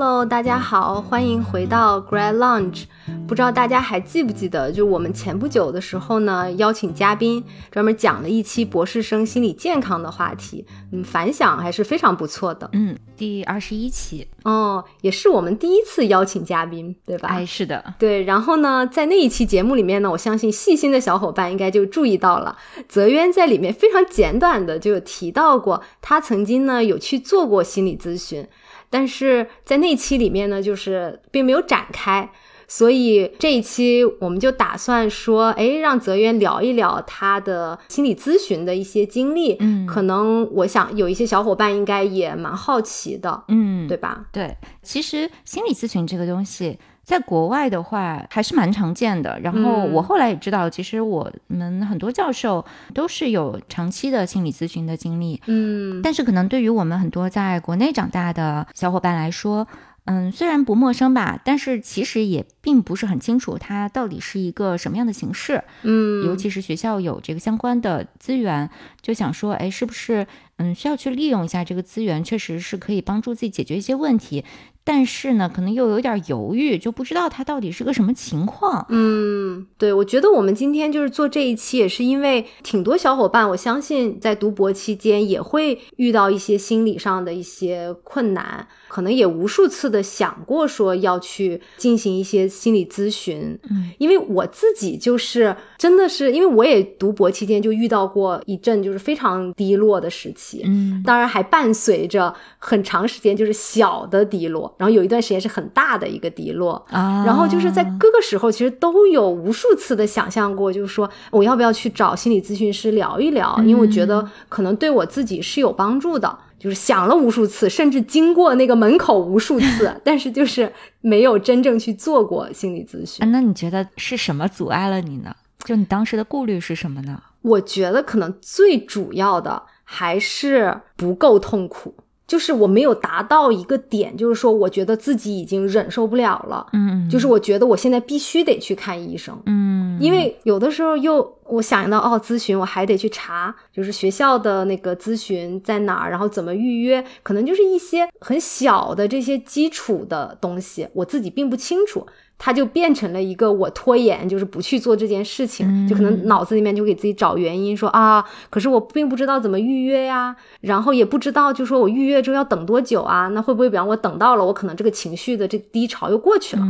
Hello，大家好，欢迎回到 Grad Lounge。不知道大家还记不记得，就我们前不久的时候呢，邀请嘉宾专门讲了一期博士生心理健康的话题，嗯，反响还是非常不错的。嗯，第二十一期哦，也是我们第一次邀请嘉宾，对吧？哎，是的，对。然后呢，在那一期节目里面呢，我相信细心的小伙伴应该就注意到了，泽渊在里面非常简短的就有提到过，他曾经呢有去做过心理咨询。但是在那期里面呢，就是并没有展开，所以这一期我们就打算说，哎，让泽渊聊一聊他的心理咨询的一些经历。嗯，可能我想有一些小伙伴应该也蛮好奇的，嗯，对吧？对，其实心理咨询这个东西。在国外的话还是蛮常见的，然后我后来也知道，其实我们很多教授都是有长期的心理咨询的经历，嗯，但是可能对于我们很多在国内长大的小伙伴来说，嗯，虽然不陌生吧，但是其实也并不是很清楚它到底是一个什么样的形式，嗯，尤其是学校有这个相关的资源，就想说，哎，是不是嗯需要去利用一下这个资源，确实是可以帮助自己解决一些问题。但是呢，可能又有点犹豫，就不知道他到底是个什么情况。嗯，对，我觉得我们今天就是做这一期，也是因为挺多小伙伴，我相信在读博期间也会遇到一些心理上的一些困难，可能也无数次的想过说要去进行一些心理咨询。嗯，因为我自己就是真的是，因为我也读博期间就遇到过一阵就是非常低落的时期。嗯，当然还伴随着很长时间就是小的低落。然后有一段时间是很大的一个低落啊，然后就是在各个时候其实都有无数次的想象过，就是说我要不要去找心理咨询师聊一聊，因为我觉得可能对我自己是有帮助的。就是想了无数次，甚至经过那个门口无数次，但是就是没有真正去做过心理咨询。那你觉得是什么阻碍了你呢？就你当时的顾虑是什么呢？我觉得可能最主要的还是不够痛苦。就是我没有达到一个点，就是说，我觉得自己已经忍受不了了。嗯，就是我觉得我现在必须得去看医生。嗯，因为有的时候又我想到哦，咨询我还得去查，就是学校的那个咨询在哪儿，然后怎么预约，可能就是一些很小的这些基础的东西，我自己并不清楚。他就变成了一个我拖延，就是不去做这件事情，就可能脑子里面就给自己找原因，说啊，可是我并不知道怎么预约呀，然后也不知道，就说我预约之后要等多久啊？那会不会比方我等到了，我可能这个情绪的这低潮又过去了？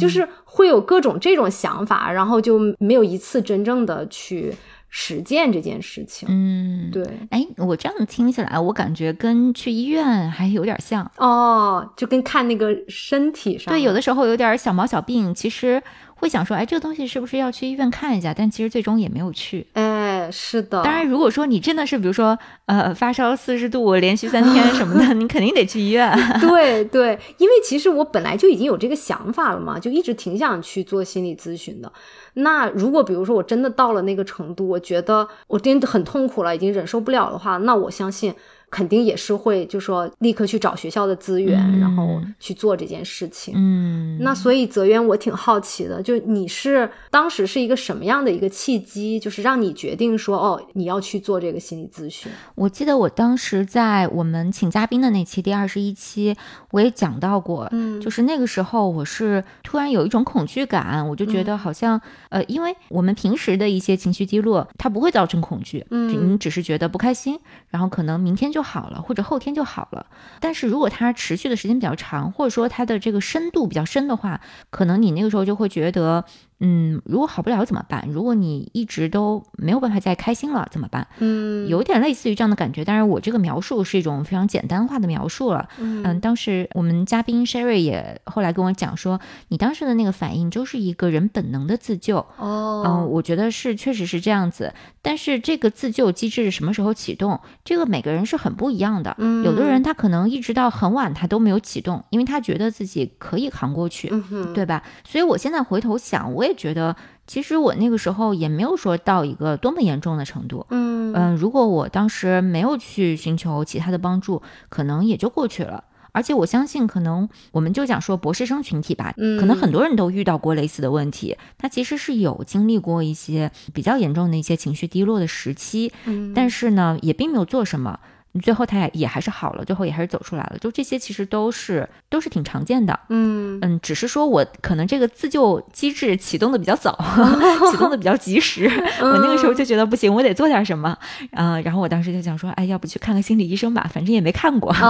就是会有各种这种想法，然后就没有一次真正的去。实践这件事情，嗯，对，哎，我这样听起来，我感觉跟去医院还有点像。哦，就跟看那个身体上，对，有的。时候有点小毛小病，其实会想说，哎，这个东西是不是要去医院看一下？但其实最终也没有去，哎，是的。当然，如果说你真的是，比如说，呃，发烧四十度，连续三天什么的，你肯定得去医院。对对，因为其实我本来就已经有这个想法了嘛，就一直挺想去做心理咨询的。那如果比如说我真的到了那个程度，我觉得我真的很痛苦了，已经忍受不了的话，那我相信。肯定也是会，就说立刻去找学校的资源，然后去做这件事情。嗯，那所以泽渊，我挺好奇的，就你是当时是一个什么样的一个契机，就是让你决定说，哦，你要去做这个心理咨询？我记得我当时在我们请嘉宾的那期第二十一期，我也讲到过，嗯，就是那个时候我是突然有一种恐惧感，我就觉得好像，呃，因为我们平时的一些情绪低落，它不会造成恐惧，嗯，你只是觉得不开心，然后可能明天就。好了，或者后天就好了。但是如果它持续的时间比较长，或者说它的这个深度比较深的话，可能你那个时候就会觉得。嗯，如果好不了怎么办？如果你一直都没有办法再开心了怎么办？嗯，有点类似于这样的感觉。当然，我这个描述是一种非常简单化的描述了。嗯，当时我们嘉宾 Sherry 也后来跟我讲说，你当时的那个反应就是一个人本能的自救。哦，嗯，我觉得是确实是这样子。但是这个自救机制什么时候启动？这个每个人是很不一样的。嗯，有的人他可能一直到很晚他都没有启动，因为他觉得自己可以扛过去，对吧？所以我现在回头想，我也觉得。其实我那个时候也没有说到一个多么严重的程度，嗯嗯，如果我当时没有去寻求其他的帮助，可能也就过去了。而且我相信，可能我们就讲说博士生群体吧，可能很多人都遇到过类似的问题，他其实是有经历过一些比较严重的一些情绪低落的时期，但是呢，也并没有做什么。最后他也也还是好了，最后也还是走出来了。就这些其实都是都是挺常见的。嗯嗯，只是说我可能这个自救机制启动的比较早，启动的比较及时。我那个时候就觉得不行，我得做点什么。嗯，然后我当时就想说，哎，要不去看看心理医生吧，反正也没看过。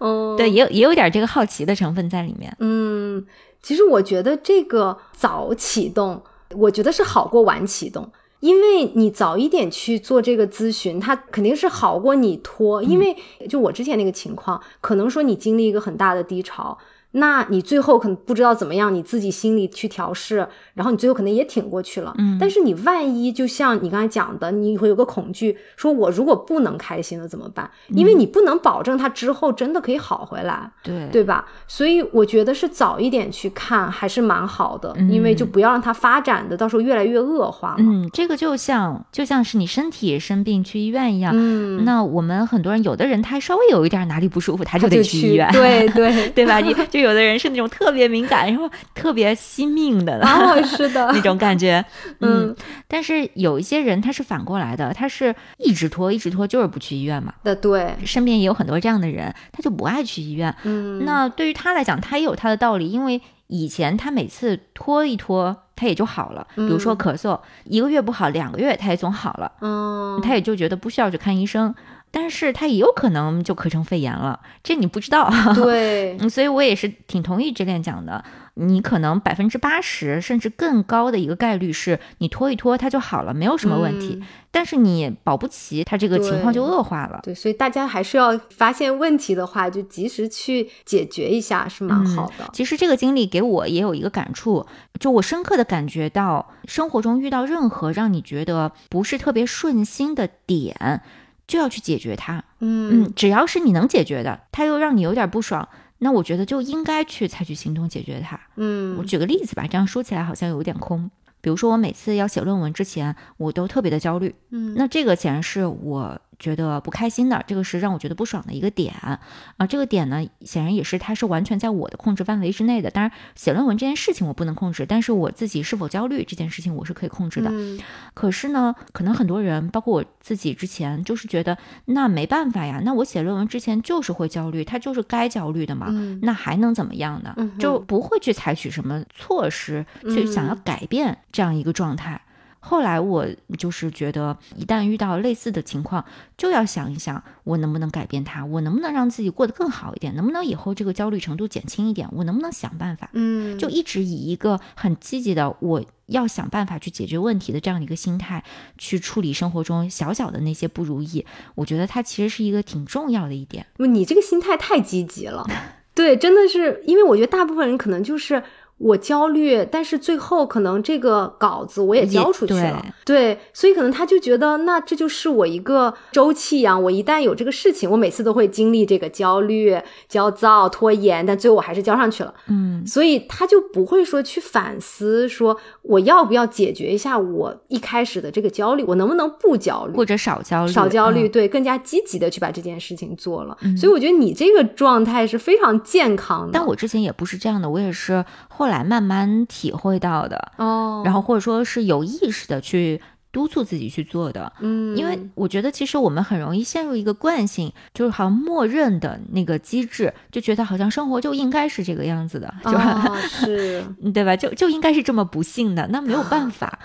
嗯，对，也有也有点这个好奇的成分在里面。嗯，其实我觉得这个早启动，我觉得是好过晚启动。因为你早一点去做这个咨询，它肯定是好过你拖。因为就我之前那个情况，可能说你经历一个很大的低潮。那你最后可能不知道怎么样，你自己心里去调试，然后你最后可能也挺过去了。嗯，但是你万一就像你刚才讲的，你会有个恐惧，说我如果不能开心了怎么办？因为你不能保证他之后真的可以好回来，对对吧？所以我觉得是早一点去看还是蛮好的，因为就不要让它发展的到时候越来越恶化。嗯，这个就像就像是你身体生病去医院一样。嗯，那我们很多人，有的人他稍微有一点哪里不舒服，他就得去医院。对对 对吧？你就。有的人是那种特别敏感，然后特别惜命的，哦，是的，那种感觉，嗯。但是有一些人他是反过来的，他是一直拖，一直拖，就是不去医院嘛。的对，身边也有很多这样的人，他就不爱去医院。嗯，那对于他来讲，他也有他的道理，因为以前他每次拖一拖，他也就好了。比如说咳嗽，一个月不好，两个月他也总好了。嗯，他也就觉得不需要去看医生。但是它也有可能就咳成肺炎了，这你不知道。对，所以我也是挺同意之恋讲的，你可能百分之八十甚至更高的一个概率是你拖一拖它就好了，没有什么问题。但是你保不齐它这个情况就恶化了。对，所以大家还是要发现问题的话，就及时去解决一下，是蛮好的。其实这个经历给我也有一个感触，就我深刻的感觉到，生活中遇到任何让你觉得不是特别顺心的点。就要去解决它，嗯嗯，只要是你能解决的，它又让你有点不爽，那我觉得就应该去采取行动解决它。嗯，我举个例子吧，这样说起来好像有点空。比如说我每次要写论文之前，我都特别的焦虑，嗯，那这个显然是我。觉得不开心的，这个是让我觉得不爽的一个点啊。这个点呢，显然也是它是完全在我的控制范围之内的。当然，写论文这件事情我不能控制，但是我自己是否焦虑这件事情我是可以控制的。可是呢，可能很多人，包括我自己之前，就是觉得那没办法呀，那我写论文之前就是会焦虑，它就是该焦虑的嘛。那还能怎么样呢？就不会去采取什么措施去想要改变这样一个状态。后来我就是觉得，一旦遇到类似的情况，就要想一想，我能不能改变它，我能不能让自己过得更好一点，能不能以后这个焦虑程度减轻一点，我能不能想办法，嗯，就一直以一个很积极的，我要想办法去解决问题的这样的一个心态去处理生活中小小的那些不如意。我觉得它其实是一个挺重要的一点。你这个心态太积极了，对，真的是，因为我觉得大部分人可能就是。我焦虑，但是最后可能这个稿子我也交出去了，对，所以可能他就觉得那这就是我一个周期一样，我一旦有这个事情，我每次都会经历这个焦虑、焦躁、拖延，但最后我还是交上去了，嗯，所以他就不会说去反思，说我要不要解决一下我一开始的这个焦虑，我能不能不焦虑或者少焦虑，少焦虑，对，更加积极的去把这件事情做了。所以我觉得你这个状态是非常健康的。但我之前也不是这样的，我也是。后来慢慢体会到的哦，然后或者说是有意识的去督促自己去做的，嗯，因为我觉得其实我们很容易陷入一个惯性，就是好像默认的那个机制，就觉得好像生活就应该是这个样子的，就 是，对吧？就就应该是这么不幸的，那没有办 法。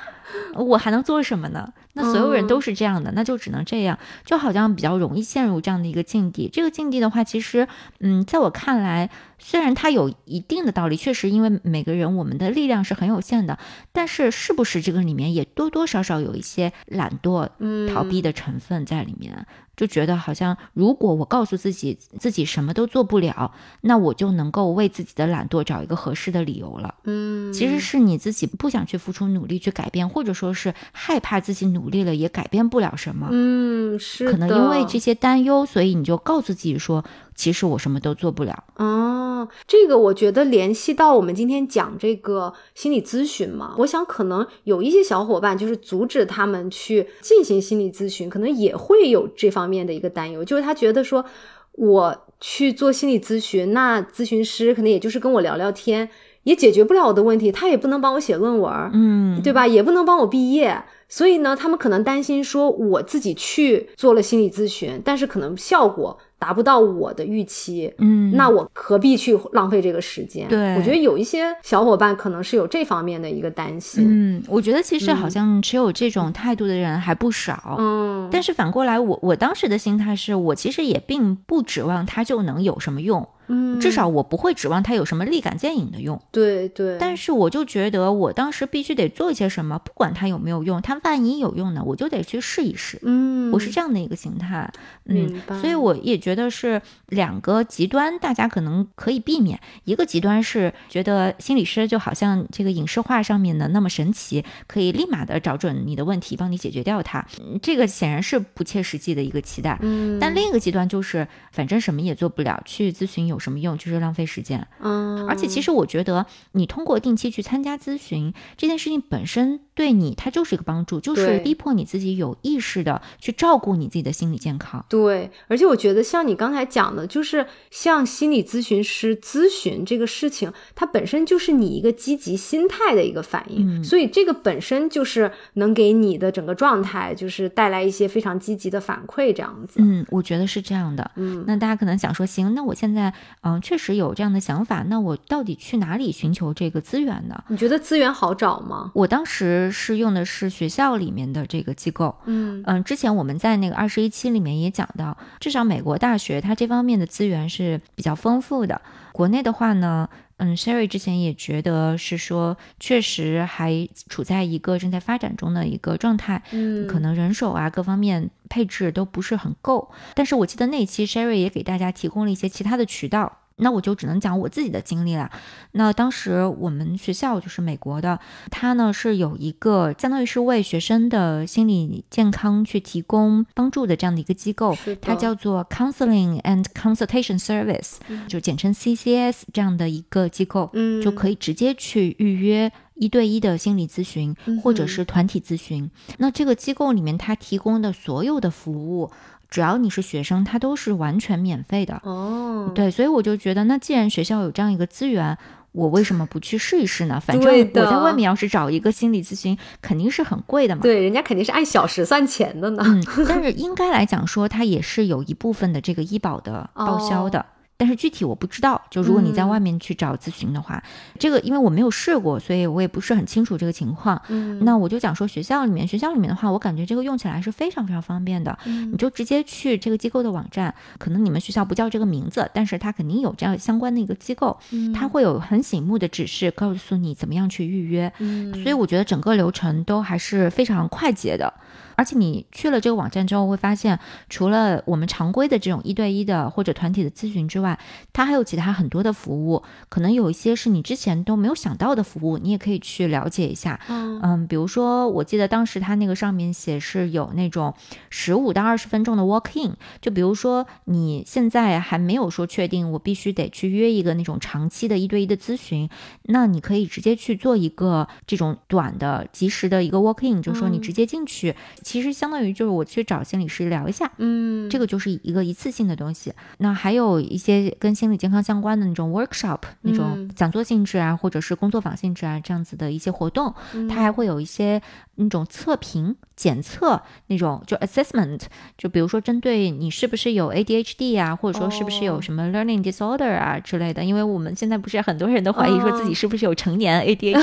我还能做什么呢？那所有人都是这样的，那就只能这样，就好像比较容易陷入这样的一个境地。这个境地的话，其实，嗯，在我看来，虽然它有一定的道理，确实，因为每个人我们的力量是很有限的，但是是不是这个里面也多多少少有一些懒惰、逃避的成分在里面？就觉得好像，如果我告诉自己自己什么都做不了，那我就能够为自己的懒惰找一个合适的理由了。嗯，其实是你自己不想去付出努力去改变，或者说是害怕自己努力了也改变不了什么。嗯，是可能因为这些担忧，所以你就告诉自己说。其实我什么都做不了哦，这个我觉得联系到我们今天讲这个心理咨询嘛，我想可能有一些小伙伴就是阻止他们去进行心理咨询，可能也会有这方面的一个担忧，就是他觉得说我去做心理咨询，那咨询师可能也就是跟我聊聊天。也解决不了我的问题，他也不能帮我写论文，嗯，对吧？也不能帮我毕业。所以呢，他们可能担心说，我自己去做了心理咨询，但是可能效果达不到我的预期，嗯，那我何必去浪费这个时间？对我觉得有一些小伙伴可能是有这方面的一个担心。嗯，我觉得其实好像持有这种态度的人还不少。嗯，但是反过来，我我当时的心态是我其实也并不指望它就能有什么用，嗯，至少我不会指望它有什么立竿见影的用。对对，但是我就觉得我当时必须得做一些什么，不管它有没有用，它万一有用呢，我就得去试一试。嗯，我是这样的一个心态，嗯所以我也觉得是两个极端，大家可能可以避免。一个极端是觉得心理师就好像这个影视化上面的那么神奇，可以立马的找准你的问题，帮你解决掉它。嗯这个显然是不切实际的一个期待。嗯，但另一个极端就是，反正什么也做不了，去咨询有什么用？就是浪费时间。嗯，而且其实我觉得，你通过定期去参加咨询这件事情本身对你，它就是一个帮助，就是逼迫你自己有意识的去照顾你自己的心理健康。对，而且我觉得像你刚才讲的，就是向心理咨询师咨询这个事情，它本身就是你一个积极心态的一个反应，嗯所以这个本身就是能给你的整个状态，就是带来一些非常积极的反馈，这样子。嗯，我觉得是这样的。嗯那大家可能想说，行，那我现在嗯确实有这样的想法，那我到底去哪里寻求这个资源呢？你觉得资源好找吗？我当时是用的是学校里面的这个机构，嗯嗯，之前我们在那个二十一期里面也讲到，至少美国大学它这方面的资源是比较丰富的。国内的话呢，嗯，Sherry 之前也觉得是说，确实还处在一个正在发展中的一个状态，嗯，可能人手啊各方面配置都不是很够。但是我记得那期 Sherry 也给大家提供了一些其他的渠道。那我就只能讲我自己的经历了。那当时我们学校就是美国的，它呢是有一个相当于是为学生的心理健康去提供帮助的这样的一个机构它叫做 Counseling and Consultation Service，、就简称 CCS 这样的一个机构，嗯就可以直接去预约。一对一的心理咨询，或者是团体咨询，那这个机构里面它提供的所有的服务，只要你是学生，它都是完全免费的。哦，对，所以我就觉得，那既然学校有这样一个资源，我为什么不去试一试呢？反正我在外面要是找一个心理咨询，肯定是很贵的嘛。对，人家肯定是按小时算钱的呢。嗯，但是应该来讲说，它也是有一部分的这个医保的报销的。但是具体我不知道，就如果你在外面去找咨询的话，这个因为我没有试过，所以我也不是很清楚这个情况。嗯那我就讲说学校里面，学校里面的话，我感觉这个用起来是非常非常方便的。嗯你就直接去这个机构的网站，可能你们学校不叫这个名字，但是它肯定有这样相关的一个机构，嗯它会有很醒目的指示告诉你怎么样去预约。嗯所以我觉得整个流程都还是非常快捷的。而且你去了这个网站之后，会发现除了我们常规的这种一对一的或者团体的咨询之外，它还有其他很多的服务，可能有一些是你之前都没有想到的服务，你也可以去了解一下。嗯嗯，比如说，我记得当时它那个上面写是有那种十五到二十分钟的 walk in，就比如说你现在还没有说确定我必须得去约一个那种长期的一对一的咨询，那你可以直接去做一个这种短的、及时的一个 walk in，就是说你直接进去，其实相当于就是我去找心理师聊一下，嗯，这个就是一个一次性的东西。那还有一些跟心理健康相关的那种 workshop、那种嗯。讲座性质啊，或者是工作坊性质啊这样子的一些活动，它还会有一些那种测评、检测那种就 assessment，就比如说针对你是不是有 ADHD 啊，或者说是不是有哦什么 learning disorder 啊之类的。因为我们现在不是很多人都怀疑说自己哦是不是有成年 ADHD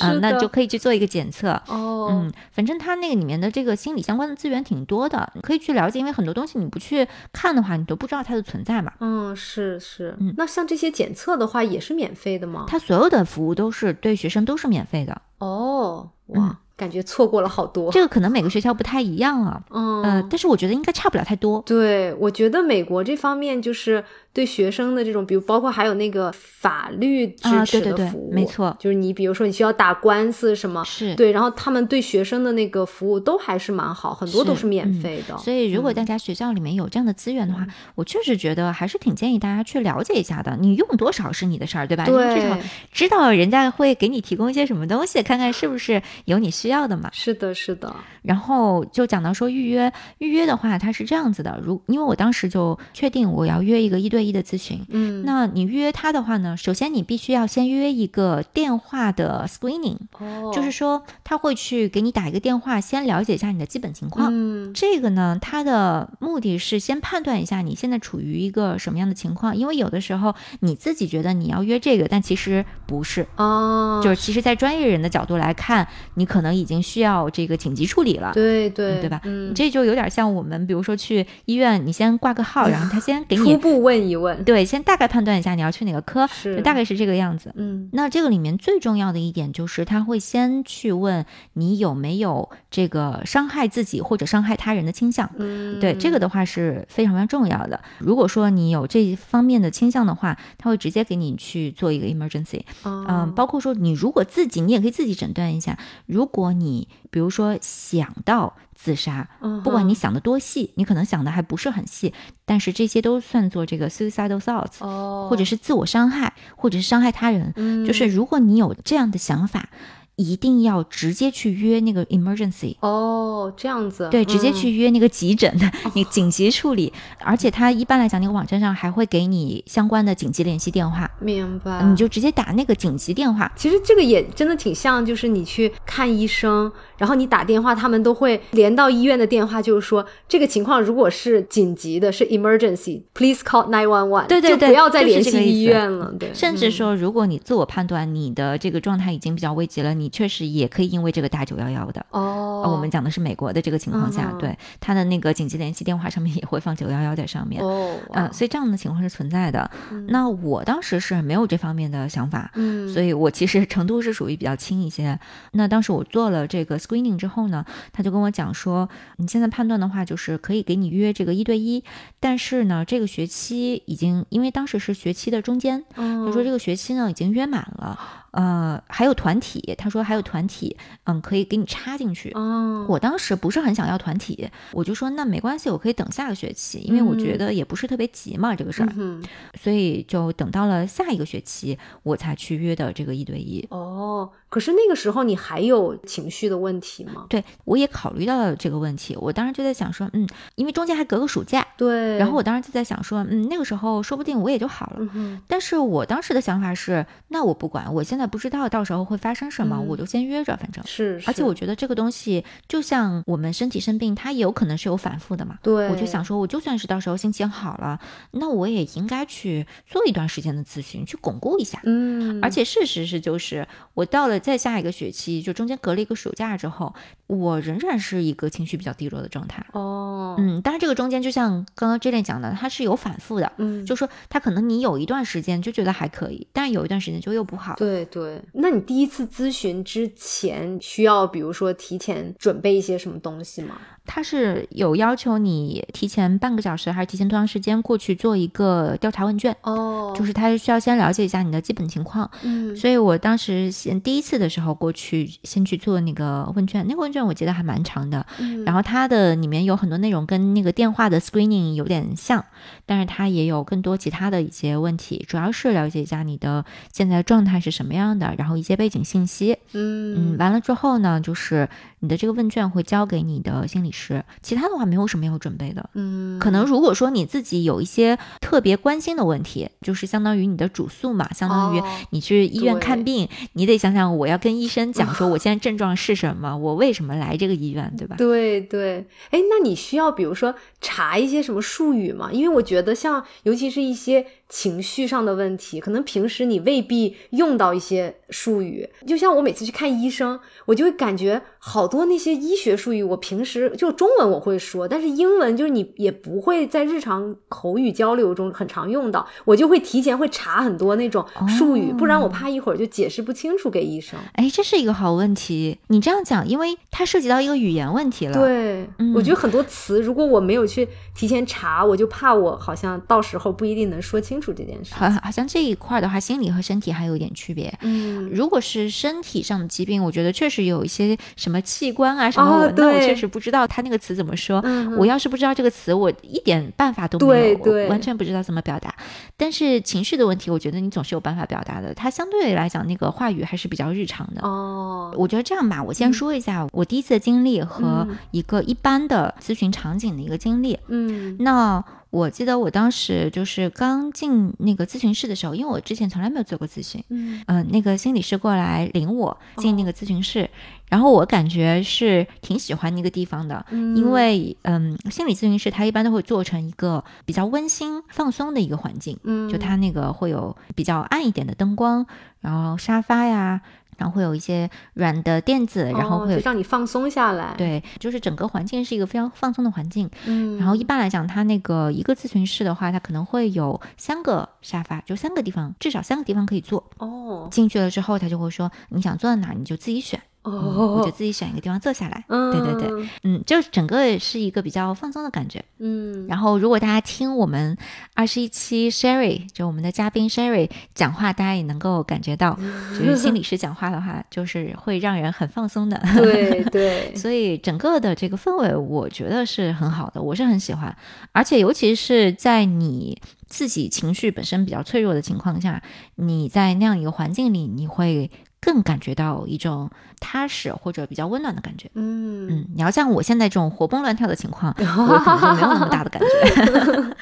啊、那就可以去做一个检测。哦，嗯，反正它那个里面的这个心理相关的资源挺多的，你可以去了解，因为很多东西你不去看的话，你都不知道它的存在嘛。嗯，是是，嗯那像这些检测的话，也是免费的吗？它所有的服务都是对学生都是免费的，哦，嗯哇，感觉错过了好多。这个可能每个学校不太一样啊，嗯，呃，但是我觉得应该差不了太多。对，我觉得美国这方面就是对学生的这种，比如包括还有那个法律支啊持对对对的服务，没错就是你比如说你需要打官司什么，是对，然后他们对学生的那个服务都还是蛮好，很多都是是免嗯费的。所以，如果嗯大家学校里面有这样的资源的话，我确实觉得还是挺建议大家去了解一下的。你用多少是你的事儿，对吧？你至少对，知道人家会给你提供一些什么东西，看看是不是有你需需要的嘛。是的，是的。然后就讲到说预约，预约的话，它是这样子的，如因为我当时就确定我要约一个一对一的咨询，嗯，那你预约他的话呢，首先你必须要先约一个电话的 screening，哦，就是说他会去给你打一个电话，先了解一下你的基本情况。嗯这个呢，他的目的是先判断一下你现在处于一个什么样的情况，因为有的时候你自己觉得你要约这个，但其实不是，哦，就是其实，在专业人的角度来看，你可能已经需要这个紧急处理了。对对对吧嗯，这就有点像我们，比如说去医院，你先挂个号，然后他先给你初步问一问，对，先大概判断一下你要去哪个科，是大概是这个样子。嗯那这个里面最重要的一点就是，他会先去问你有没有这个伤害自己或者伤害他人的倾向。嗯，对这个的话是非常非常重要的。如果说你有这一方面的倾向的话，他会直接给你去做一个 emergency。哦嗯，包括说你如果自己，你也可以自己诊断一下。如果你比如说想到自杀，嗯不管你想的多细，你可能想的还不是很细，但是这些都算作这个 suicidal thoughts，、哦，或者是自我伤害，或者是伤害他人。嗯。就是如果你有这样的想法，一定要直接去约那个 emergency。哦这样子，对，直接嗯去约那个急诊的，你紧急处理，而且他一般来讲，那个网站上还会给你相关的紧急联系电话，明白，你就直接打那个紧急电话。其实这个也真的挺像，就是你去看医生，然后你打电话，他们都会连到医院的电话，就是说这个情况如果是紧急的，是 emergency，please call nine one one，对对对就不要再联系医院了，对，嗯甚至说，如果你自我判断你的这个状态已经比较危急了，你确实也可以因为这个打九幺幺的。哦呃，我们讲的是美国的这个情况下，嗯对他的那个紧急联系电话上面也会放九幺幺在上面。哦，嗯、哇所以这样的情况是存在的。嗯那我当时是没有这方面的想法，嗯，所以我其实程度是属于比较轻一些。那当时我做了这个 screening 之后呢，他就跟我讲说，你现在判断的话，就是可以给你约这个一对一，但是呢，这个学期已经因为当时是学期的中间，他他说这个学期呢已经约满了，呃，还有团体，他说还有团体，嗯，可以给你插进去。哦，我当时不是很想要团体，我就说那没关系，我可以等下个学期，因为我觉嗯得也不是特别急嘛这个事儿，嗯所以就等到了下一个学期我才去约的这个一对一。哦，可是那个时候你还有情绪的问题吗？对，我也考虑到了这个问题，我当时就在想说，嗯，因为中间还隔个暑假，对，然后我当时就在想说，嗯，那个时候说不定我也就好了。嗯，但是我当时的想法是，那我不管，我现在不知道到时候会发生什么，嗯我就先约着，反正。是，而且我觉得这个东西，就像我们身体生病，它也有可能是有反复的嘛。对，我就想说，我就算是到时候心情好了，那我也应该去做一段时间的咨询，去巩固一下。嗯，而且事实是，就是我到了再下一个学期，就中间隔了一个暑假之后，我仍然是一个情绪比较低落的状态。哦，嗯，当然这个中间就像刚刚 j a 讲的，它是有反复的，嗯，就说它可能你有一段时间就觉得还可以，但是有一段时间就又不好。对对，那你第一次咨询之前需要，比如说提前准备一些什么东西吗？它是有要求你提前半个小时还是提前多长时间过去做一个调查问卷，哦就是他需要先了解一下你的基本情况。嗯，所以我当时先第一次的时候过去，先去做那个问卷，那个问卷我记得还蛮长的，嗯然后它的里面有很多内容跟那个电话的 screening 有点像，但是它也有更多其他的一些问题，主要是了解一下你的现在状态是什么样的，然后一些背景信息。嗯，嗯完了之后呢，就是你的这个问卷会交给你的心理师，其他的话没有什么要准备的。嗯，可能如果说你自己有一些特别关心的问题，就是相当于你的主诉嘛，相当于哦你去医院看病，你得想想我要跟医生讲说 我现在症状是什么，我为什么来这个医院，对吧？对对，哎，那你需要比如说查一些什么术语吗？因为我觉得像尤其是一些情绪上的问题，可能平时你未必用到一些术语。就像我每次去看医生，我就会感觉好多那些医学术语，我平时就中文我会说，但是英文就是你也不会在日常口语交流中很常用到，我就会提前会查很多那种术语，不然我怕一会儿就解释不清楚给医生。哎，这是一个好问题。你这样讲，因为它涉及到一个语言问题了。，对，嗯我觉得很多词，如果我没有去提前查，我就怕我好像到时候不一定能说清楚这件事。好，好像这一块的话，心理和身体还有一点区别。嗯，如果是身体上的疾病，我觉得确实有一些什么器官啊什么，那我确实不知道他那个词怎么说。嗯我要是不知道这个词，我一点办法都没有，对完全不知知道怎么表达。但是情绪的问题，我觉得你总是有办法表达的。它相对来讲，那个话语还是比较日常的。哦，我觉得这样吧，我先说一下我第一次的经历和嗯一个一般的咨询场景的一个经历。嗯那我记得我当时就是刚进那个咨询室的时候，因为我之前从来没有做过咨询，嗯。嗯、那个心理师过来领我进那个咨询室，然后我感觉是挺喜欢那个地方的，嗯。因为嗯，心理咨询室它一般都会做成一个比较温馨、放松的一个环境，嗯。就它那个会有比较暗一点的灯光，然后沙发呀，然后会有一些软的垫子，然后哦会让你放松下来。，对，就是整个环境是一个非常放松的环境。嗯，然后一般来讲，它那个一个咨询室的话，它可能会有三个沙发，就三个地方，至少三个地方可以坐。哦进去了之后，他就会说你想坐在哪儿，你就自己选，嗯哦，我就自己选一个地方坐下来。嗯，对对对，嗯，就整个是一个比较放松的感觉。嗯，然后，如果大家听我们二十一期 Sherry，就我们的嘉宾 Sherry 讲话，大家也能够感觉到，就是心理师讲话的话，就是会让人很放松的。对对，所以整个的这个氛围，我觉得是很好的，我是很喜欢。而且尤其是在你自己情绪本身比较脆弱的情况下，你在那样一个环境里，你会更感觉到一种踏实或者比较温暖的感觉。嗯嗯，你要像我现在这种活蹦乱跳的情况，我 可能就没有那么大的感觉。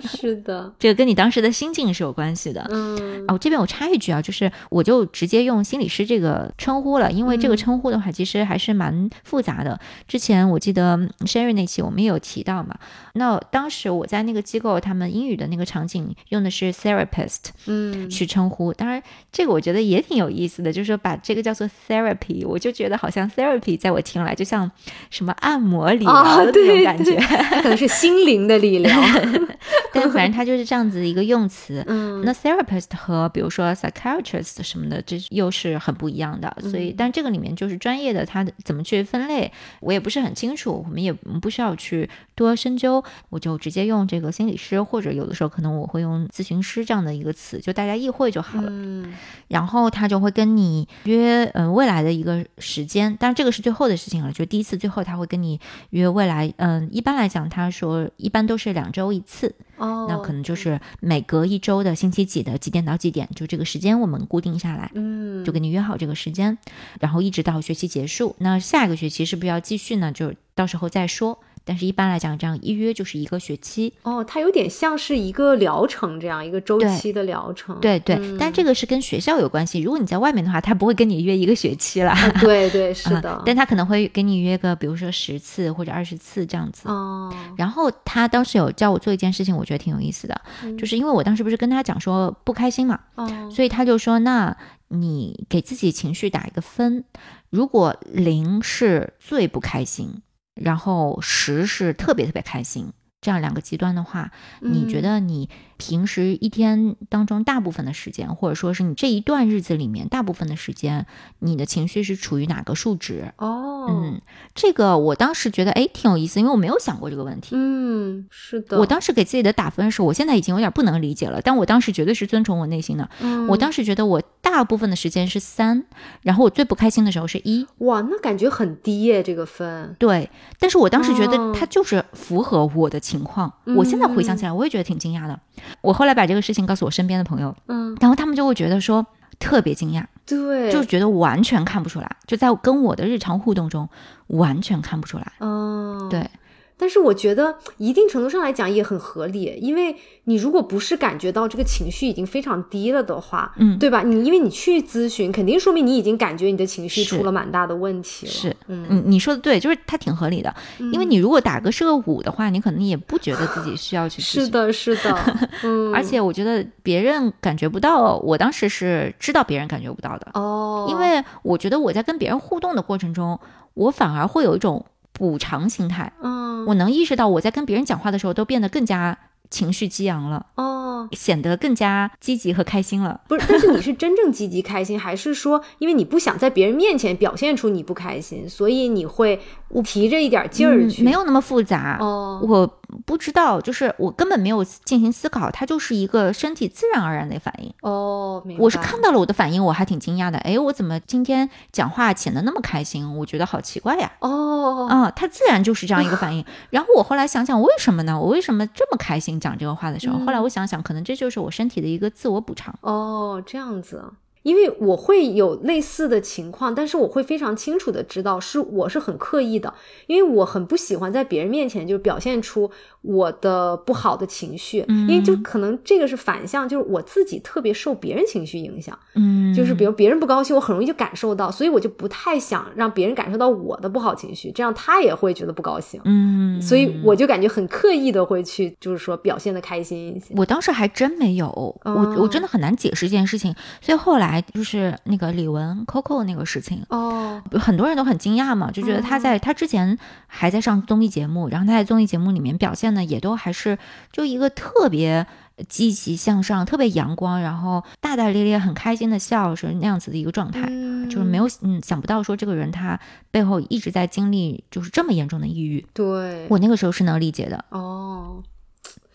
是的，这个跟你当时的心境是有关系的。嗯哦，这边我插一句啊，就是我就直接用心理师这个称呼了，因为这个嗯称呼的话，其实还是蛮复杂的。之前我记得嗯 Sherry 那期我们也有提到嘛。那当时我在那个机构，他们英语的那个场景用的是 therapist 嗯去称呼，当然这个我觉得也挺有意思的，就是说把这个叫做 therapy，我就觉得好像 therapy 在我听来就像什么按摩理疗啊，的那种感觉，可能是心灵的力量。但反正它就是这样子的一个用词。嗯那 therapist 和比如说 psychiatrist 什么的，这又是很不一样的。所以，但这个里面就是专业的，它怎么去分类，我也不是很清楚，我们也不需要去多深究。我就直接用这个心理师，或者有的时候可能我会用咨询师这样的一个词，就大家意会就好了。嗯然后他就会跟你约，嗯、未来的一个时间，当然这个是最后的事情了，就第一次最后他会跟你约未来，嗯、一般来讲他说一般都是两周一次，哦，那可能就是每隔一周的星期几的几点到几点，就这个时间我们固定下来，嗯就跟你约好这个时间，然后一直到学期结束。那下一个学期是不是要继续呢？就到时候再说。但是一般来讲，这样一约就是一个学期。哦，它有点像是一个疗程这样一个周期的疗程。对对，嗯但这个是跟学校有关系。如果你在外面的话，他不会跟你约一个学期啦。啊对对 是的啊，但他可能会跟你约个，比如说十次或者二十次这样子。哦，然后他当时有叫我做一件事情，我觉得挺有意思的，嗯就是因为我当时不是跟他讲说不开心嘛，哦，所以他就说，那你给自己情绪打一个分，如果零是最不开心，然后十是特别特别开心，这样两个极端的话，你觉嗯。得你平时一天当中大部分的时间，或者说是你这一段日子里面大部分的时间，你的情绪是处于哪个数值？哦，嗯，这个我当时觉得哎挺有意思，因为我没有想过这个问题。嗯，是的，我当时给自己的打分是，我现在已经有点不能理解了，但我当时绝对是遵从我内心的。嗯我当时觉得我大部分的时间是三，然后我最不开心的时候是一，哇，那感觉很低耶，这个分。对。但是我当时觉得哦它就是符合我的情况。我现在回想起来，我也觉得挺惊讶的。我后来把这个事情告诉我身边的朋友，嗯，然后他们就会觉得说特别惊讶，对，就觉得完全看不出来，就在跟我的日常互动中完全看不出来。嗯，对。但是我觉得一定程度上来讲也很合理，因为你如果不是感觉到这个情绪已经非常低了的话，嗯对吧？你因为你去咨询，肯定说明你已经感觉你的情绪出了蛮大的问题了。是，嗯嗯，你说的对，就是它挺合理的。因为你如果打个是个五的话，你可能也不觉得自己需要去 咨询。是的，是的，嗯，而且我觉得别人感觉不到，我当时是知道别人感觉不到的，哦，因为我觉得我在跟别人互动的过程中，我反而会有一种补偿心态，嗯，我能意识到我在跟别人讲话的时候都变得更加情绪激昂了，哦，显得更加积极和开心了。不是，但是你是真正积极开心，还是说因为你不想在别人面前表现出你不开心，所以你会提着一点劲儿去？嗯没有那么复杂。哦，我不知道，就是我根本没有进行思考，它就是一个身体自然而然的反应。哦，我是看到了我的反应，我还挺惊讶的。哎，我怎么今天讲话显得那么开心？我觉得好奇怪呀。哦，啊，它自然就是这样一个反应。然后我后来想想，为什么呢？我为什么这么开心讲这个话的时候？后来我想想，可能这就是我身体的一个自我补偿。哦，这样子。因为我会有类似的情况，但是我会非常清楚的知道是我是很刻意的，因为我很不喜欢在别人面前就表现出我的不好的情绪，因为就可能这个是反向，就是我自己特别受别人情绪影响，嗯，就是比如别人不高兴，我很容易就感受到，所以我就不太想让别人感受到我的不好情绪，这样他也会觉得不高兴，嗯，所以我就感觉很刻意的会去，就是说表现的开心一些。我当时还真没有，我我真的很难解释这件事情，所以后来。就是那个李玟 Coco 那个事情哦，很多人都很惊讶嘛，就觉得她在他之前还在上综艺节目，然后她在综艺节目里面表现的也都还是就一个特别积极向上、特别阳光，然后大大咧咧、很开心的笑是那样子的一个状态，就是没有嗯想不到说这个人他背后一直在经历就是这么严重的抑郁。对。我那个时候是能理解的。哦。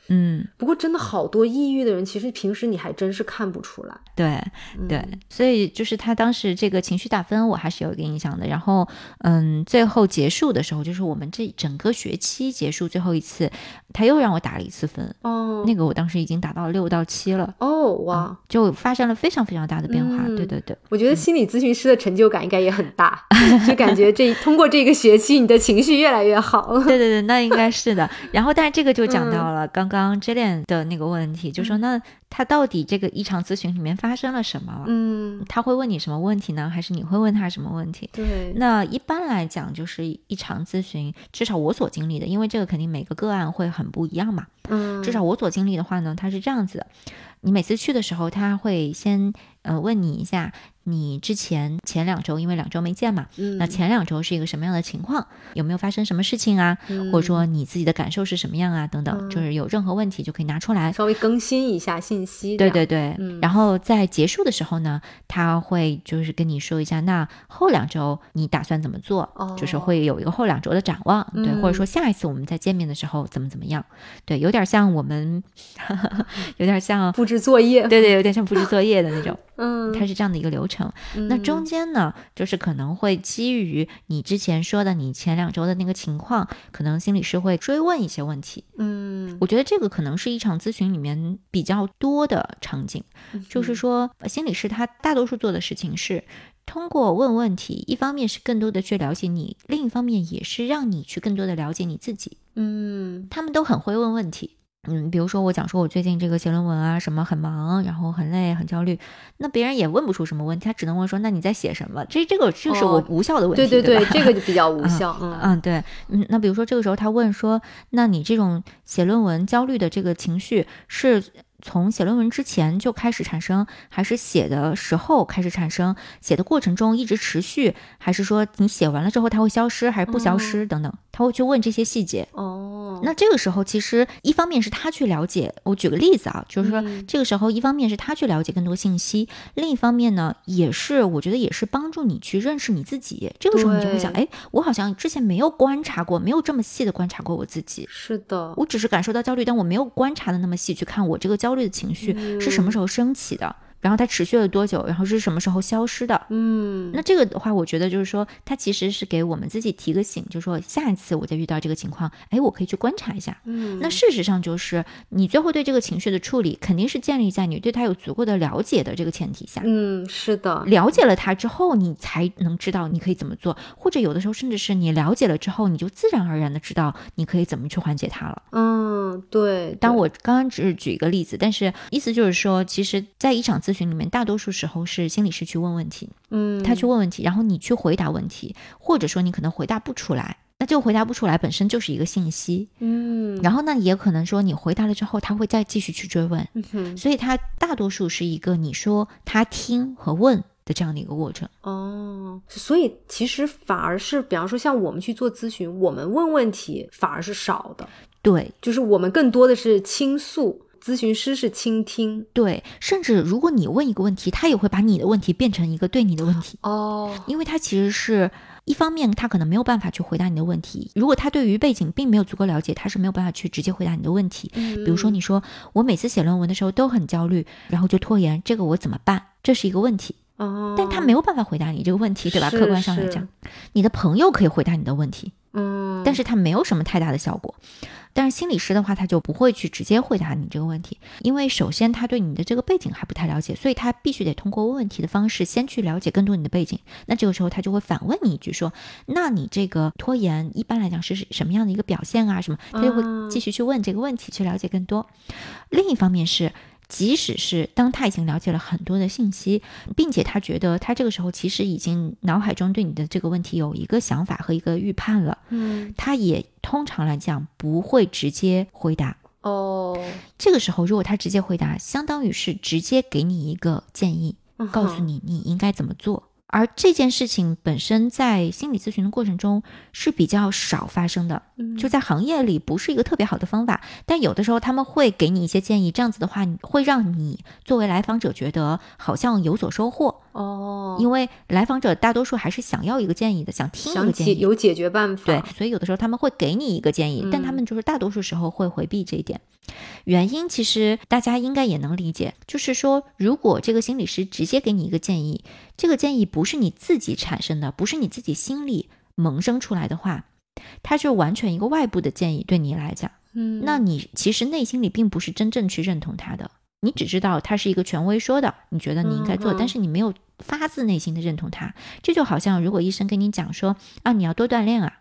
嗯，不过真的好多抑郁的人，其实平时你还真是看不出来。对，对，所以就是他当时这个情绪打分，我还是有一个印象的。然后，嗯，最后结束的时候，就是我们这整个学期结束最后一次，他又让我打了一次分。哦，那个我当时已经打到六到七了。哦，哇，就发生了非常非常大的变化。对对对，我觉得心理咨询师的成就感应该也很大，就感觉这通过这个学期，你的情绪越来越好。对对对，那应该是的。然后，但是这个就讲到了刚刚。J i l 的那个问题，就说那他到底这个异常咨询里面发生了什么？嗯，他会问你什么问题呢？还是你会问他什么问题？对，那一般来讲就是异常咨询，至少我所经历的，因为这个肯定每个个案会很不一样嘛。嗯，至少我所经历的话呢，他是这样子的：你每次去的时候，他会先呃问你一下。你之前前两周因为两周没见嘛，那前两周是一个什么样的情况？有没有发生什么事情啊？或者说你自己的感受是什么样啊？等等，就是有任何问题就可以拿出来稍微更新一下信息。对对对，然后在结束的时候呢，他会就是跟你说一下，那后两周你打算怎么做？就是会有一个后两周的展望，对，或者说下一次我们再见面的时候怎么怎么样？对，有点像我们，有点像布置作业，对对，有点像布置作业的那种。嗯，它是这样的一个流程。那中间呢，就是可能会基于你之前说的你前两周的那个情况，可能心理师会追问一些问题。嗯，我觉得这个可能是一场咨询里面比较多的场景，就是说心理师他大多数做的事情是通过问问题，一方面是更多的去了解你，另一方面也是让你去更多的了解你自己。嗯，他们都很会问问题。嗯，比如说我讲说我最近这个写论文啊，什么很忙，然后很累，很焦虑，那别人也问不出什么问题，他只能问说，那你在写什么？这这个这是我无效的问题，对对对，这个就比较无效。嗯嗯，对，嗯，那比如说这个时候他问说，那你这种写论文焦虑的这个情绪是？从写论文之前就开始产生，还是写的时候开始产生？写的过程中一直持续，还是说你写完了之后它会消失，还是不消失？等等，他会去问这些细节。哦，那这个时候其实一方面是他去了解，我举个例子啊，就是说这个时候一方面是他去了解更多信息，另一方面呢，也是我觉得也是帮助你去认识你自己。这个时候你就会想，哎，我好像之前没有观察过，没有这么细的观察过我自己。是的，我只是感受到焦虑，但我没有观察的那么细去看我这个焦。焦虑的情绪是什么时候升起的？然后它持续了多久？然后是什么时候消失的？嗯，那这个的话，我觉得就是说，它其实是给我们自己提个醒，就是说下一次我再遇到这个情况，哎，我可以去观察一下。嗯，那事实上就是你最后对这个情绪的处理，肯定是建立在你对他有足够的了解的这个前提下。嗯，是的，了解了他之后，你才能知道你可以怎么做，或者有的时候甚至是你了解了之后，你就自然而然的知道你可以怎么去缓解它了。嗯，对。当我刚刚只是举一个例子，但是意思就是说，其实，在一场咨询里面，大多数时候是心理师去问问题，嗯，他去问问题，然后你去回答问题，或者说你可能回答不出来，那就回答不出来本身就是一个信息，嗯，然后呢，也可能说你回答了之后，他会再继续去追问，嗯所以他大多数是一个你说他听和问的这样的一个过程。哦，所以其实反而是，比方说像我们去做咨询，我们问问题反而是少的，对，就是我们更多的是倾诉。咨询师是倾听，对，甚至如果你问一个问题，他也会把你的问题变成一个对你的问题哦，因为他其实是一方面他可能没有办法去回答你的问题，如果他对于背景并没有足够了解，他是没有办法去直接回答你的问题。比如说，你说我每次写论文的时候都很焦虑，然后就拖延，这个我怎么办？这是一个问题。哦，但他没有办法回答你这个问题，对吧？是客观上来讲，你的朋友可以回答你的问题，嗯，但是他没有什么太大的效果。但是心理师的话，他就不会去直接回答你这个问题，因为首先他对你的这个背景还不太了解，所以他必须得通过问问题的方式先去了解更多你的背景。那这个时候他就会反问你一句说：“那你这个拖延一般来讲是什么样的一个表现啊？什么？”他就会继续去问这个问题，去了解更多。另一方面是。即使是当他已经了解了很多的信息，并且他觉得他这个时候其实已经脑海中对你的这个问题有一个想法和一个预判了，嗯，他也通常来讲不会直接回答。哦，这个时候如果他直接回答，相当于是直接给你一个建议，告诉你你应该怎么做。而这件事情本身在心理咨询的过程中是比较少发生的，就在行业里不是一个特别好的方法。但有的时候他们会给你一些建议，这样子的话会让你作为来访者觉得好像有所收获哦，因为来访者大多数还是想要一个建议的，想听一个建议，有解决办法。对，所以有的时候他们会给你一个建议，但他们就是大多数时候会回避这一点。原因其实大家应该也能理解，就是说，如果这个心理师直接给你一个建议，这个建议不是你自己产生的，不是你自己心里萌生出来的话，它就完全一个外部的建议对你来讲，嗯，那你其实内心里并不是真正去认同他的，你只知道他是一个权威说的，你觉得你应该做，但是你没有发自内心的认同他。这就好像如果医生跟你讲说啊，你要多锻炼啊。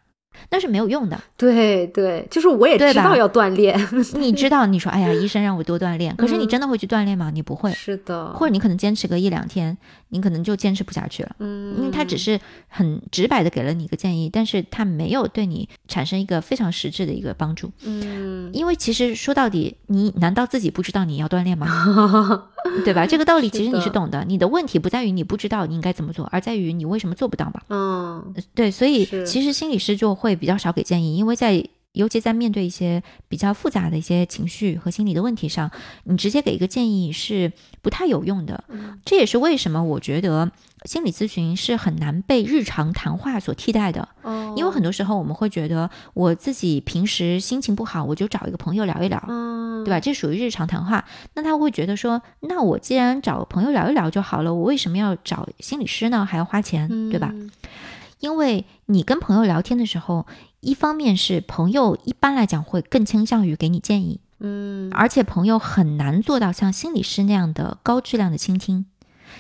那是没有用的，对对，就是我也知道要锻炼，你知道，你说哎呀，医生让我多锻炼，可是你真的会去锻炼吗？你不会，是的，或者你可能坚持个一两天，你可能就坚持不下去了，嗯，因为他只是很直白的给了你一个建议，但是他没有对你产生一个非常实质的一个帮助，嗯，因为其实说到底，你难道自己不知道你要锻炼吗？对吧？这个道理其实你是懂的，你的问题不在于你不知道你应该怎么做，而在于你为什么做不到嘛，嗯，对，所以其实心理师就会比较少给建议，因为在尤其在面对一些比较复杂的一些情绪和心理的问题上，你直接给一个建议是不太有用的。这也是为什么我觉得心理咨询是很难被日常谈话所替代的。哦，因为很多时候我们会觉得我自己平时心情不好，我就找一个朋友聊一聊，嗯，对吧？这属于日常谈话。那他会觉得说，那我既然找朋友聊一聊就好了，我为什么要找心理师呢？还要花钱，对吧？因为你跟朋友聊天的时候，一方面是朋友一般来讲会更倾向于给你建议，嗯，而且朋友很难做到像心理师那样的高质量的倾听。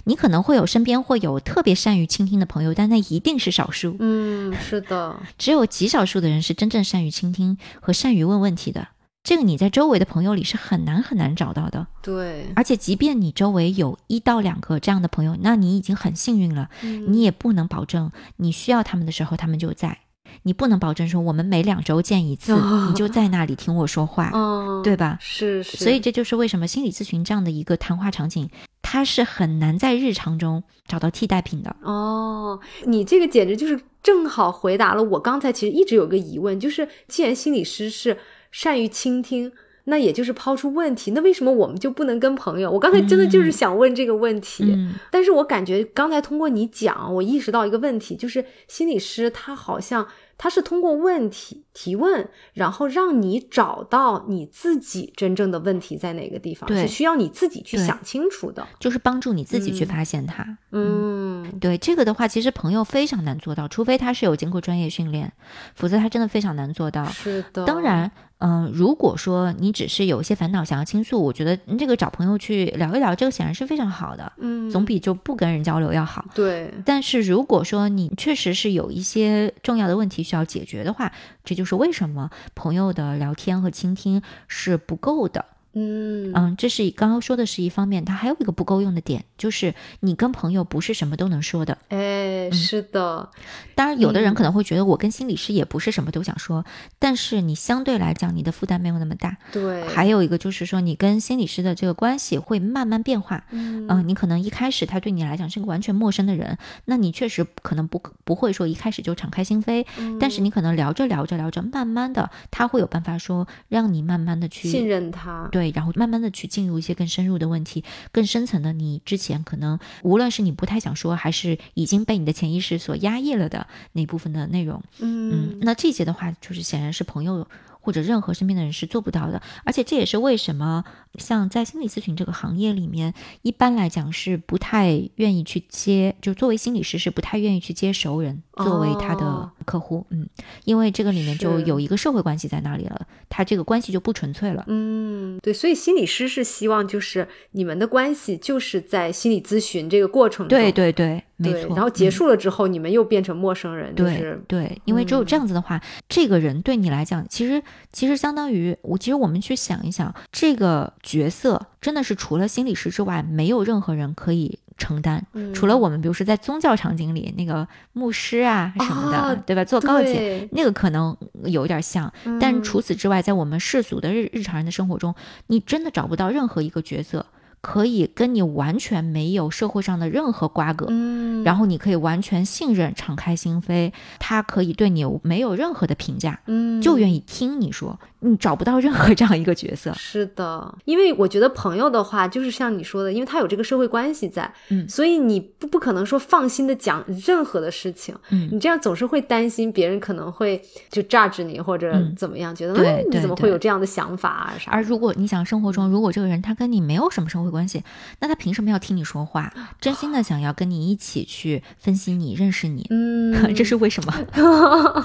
你可能会有身边会有特别善于倾听的朋友，但那一定是少数。嗯，是的，只有极少数的人是真正善于倾听和善于问问题的。这个你在周围的朋友里是很难很难找到的。对，而且即便你周围有一到两个这样的朋友，那你已经很幸运了。嗯你也不能保证你需要他们的时候他们就在，你不能保证说我们每两周见一次，你就在那里听我说话，哦，对吧？是是，所以这就是为什么心理咨询这样的一个谈话场景，它是很难在日常中找到替代品的。哦，你这个简直就是正好回答了我刚才其实一直有个疑问，就是既然心理师是善于倾听。那也就是抛出问题，那为什么我们就不能跟朋友？我刚才真的就是想问这个问题，嗯但是我感觉刚才通过你讲，我意识到一个问题，就是心理师他好像他是通过问题提问，然后让你找到你自己真正的问题在哪个地方，对是需要你自己去想清楚的。就是帮助你自己去嗯发现它。嗯对这个的话，其实朋友非常难做到，除非他是有经过专业训练，否则他真的非常难做到。是的，当然，嗯、如果说你只是有一些烦恼想要倾诉，我觉得这个找朋友去聊一聊，这个显然是非常好的，嗯，总比就不跟人交流要好。对，但是如果说你确实是有一些重要的问题需要解决的话，这就是为什么朋友的聊天和倾听是不够的。嗯嗯，这是刚刚说的是一方面，它还有一个不够用的点，就是你跟朋友不是什么都能说的。哎，是的，当然，有的人嗯可能会觉得我跟心理师也不是什么都想说，但是你相对来讲，你的负担没有那么大。对，还有一个就是说，你跟心理师的这个关系会慢慢变化。嗯嗯、你可能一开始他对你来讲是个完全陌生的人，那你确实可能不不会说一开始就敞开心扉，但是你可能聊着聊着聊着，慢慢的他会有办法说让你慢慢的去信任他，对会，然后慢慢的去进入一些更深入的问题，更深层的你之前可能无论是你不太想说，还是已经被你的潜意识所压抑了的那部分的内容。嗯，那这些的话，就是显然是朋友。或者任何身边的人是做不到的，而且这也是为什么像在心理咨询这个行业里面，一般来讲是不太愿意去接，就作为心理师是不太愿意去接熟人作为他的客户，嗯，因为这个里面就有一个社会关系在那里了，他这个关系就不纯粹了，嗯，对，所以心理师是希望就是你们的关系就是在心理咨询这个过程中，对对对。没错，然后结束了之后，你们又变成陌生人。对对，因为只有这样子的话，这个人对你来讲，其实其实相当于我。其实我们去想一想，这个角色真的是除了心理师之外，没有任何人可以承担。除了我们，比如说在宗教场景里，那个牧师啊什么的，对吧？做告解那个可能有点像，但除此之外，在我们世俗的日日常人的生活中，你真的找不到任何一个角色。可以跟你完全没有社会上的任何瓜葛，嗯，然后你可以完全信任、敞开心扉，他可以对你没有任何的评价，嗯，就愿意听你说。你找不到任何这样一个角色。是的，因为我觉得朋友的话，就是像你说的，因为他有这个社会关系在，嗯，所以你不不可能说放心的讲任何的事情，嗯，你这样总是会担心别人可能会就 judge 你或者怎么样，觉得对你怎么会有这样的想法啊啥。而如果你想生活中，如果这个人他跟你没有什么生活。关系，那他凭什么要听你说话？真心的想要跟你一起去分析你、认识你，嗯，这是为什么？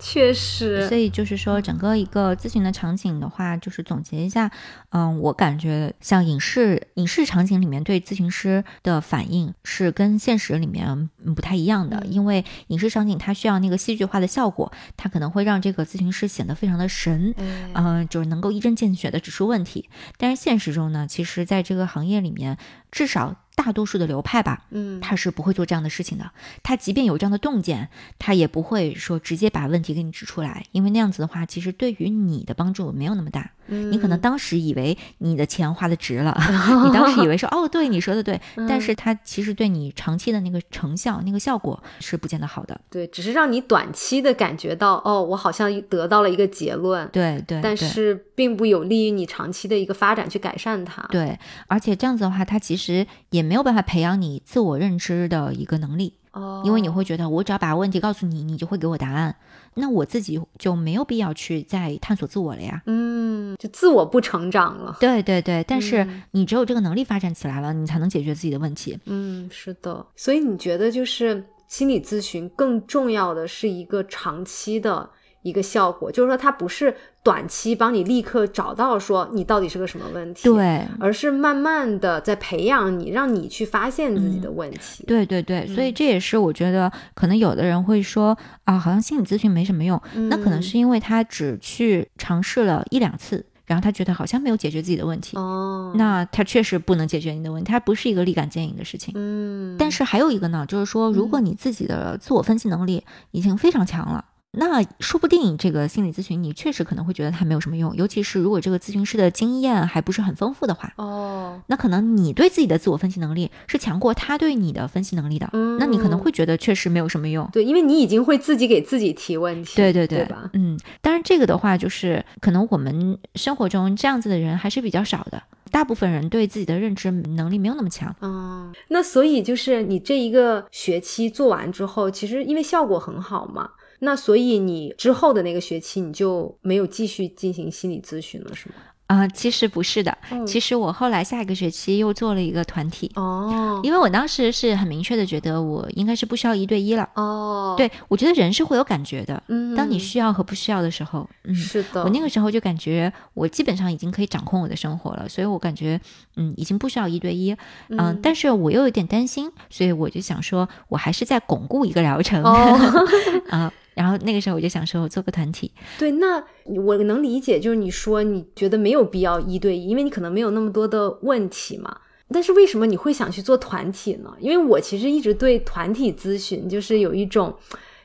确实，所以就是说，整个一个咨询的场景的话，就是总结一下，嗯，我感觉像影视影视场景里面对咨询师的反应是跟现实里面不太一样的，因为影视场景它需要那个戏剧化的效果，它可能会让这个咨询师显得非常的神，嗯，就是能够一针见血的指出问题。但是现实中呢，其实在这个个行业里面，至少。大多数的流派吧，嗯，他是不会做这样的事情的。他即便有这样的洞见，他也不会说直接把问题给你指出来，因为那样子的话，其实对于你的帮助没有那么大。嗯，你可能当时以为你的钱花的值了，你当时以为说哦，对，你说的对，但是他其实对你长期的那个成效、那个效果是不见得好的。对，只是让你短期的感觉到哦，我好像得到了一个结论。对对，但是并不有利于你长期的一个发展去改善它。对，而且这样子的话，它其实也。没有办法培养你自我认知的一个能力，哦，因为你会觉得我只要把问题告诉你，你就会给我答案，那我自己就没有必要去再探索自我了呀，嗯，就自我不成长了，对对对，但是你只有这个能力发展起来了，你才能解决自己的问题，嗯，是的，所以你觉得就是心理咨询更重要的是一个长期的。一个效果，就是说它不是短期帮你立刻找到说你到底是个什么问题，对，而是慢慢的在培养你，让你去发现自己的问题。对对对，所以这也是我觉得可能有的人会说啊，好像心理咨询没什么用，那可能是因为他只去尝试了一两次，然后他觉得好像没有解决自己的问题。哦，那他确实不能解决你的问题，它不是一个立竿见影的事情。嗯，但是还有一个呢，就是说，如果你自己的自我分析能力已经非常强了。那说不定这个心理咨询你确实可能会觉得它没有什么用，尤其是如果这个咨询师的经验还不是很丰富的话。哦，那可能你对自己的自我分析能力是强过他对你的分析能力的。嗯，那你可能会觉得确实没有什么用。对，因为你已经会自己给自己提问题。对对对，吧？嗯，当然这个的话，就是可能我们生活中这样子的人还是比较少的，大部分人对自己的认知能力没有那么强。嗯，那所以就是你这一个学期做完之后，其实因为效果很好嘛。那所以你之后的那个学期你就没有继续进行心理咨询了，是吗？啊，其实不是的，其实我后来下一个学期又做了一个团体哦，因为我当时是很明确的觉得我应该是不需要一对一了哦，对我觉得人是会有感觉的，嗯，当你需要和不需要的时候，嗯，是的，我那个时候就感觉我基本上已经可以掌控我的生活了，所以我感觉嗯已经不需要一对一，嗯，但是我又有点担心，所以我就想说我还是在巩固一个疗程 啊。然后那个时候我就想说，我做个团体。对，那我能理解，就是你说你觉得没有必要一对一，因为你可能没有那么多的问题嘛。但是为什么你会想去做团体呢？因为我其实一直对团体咨询就是有一种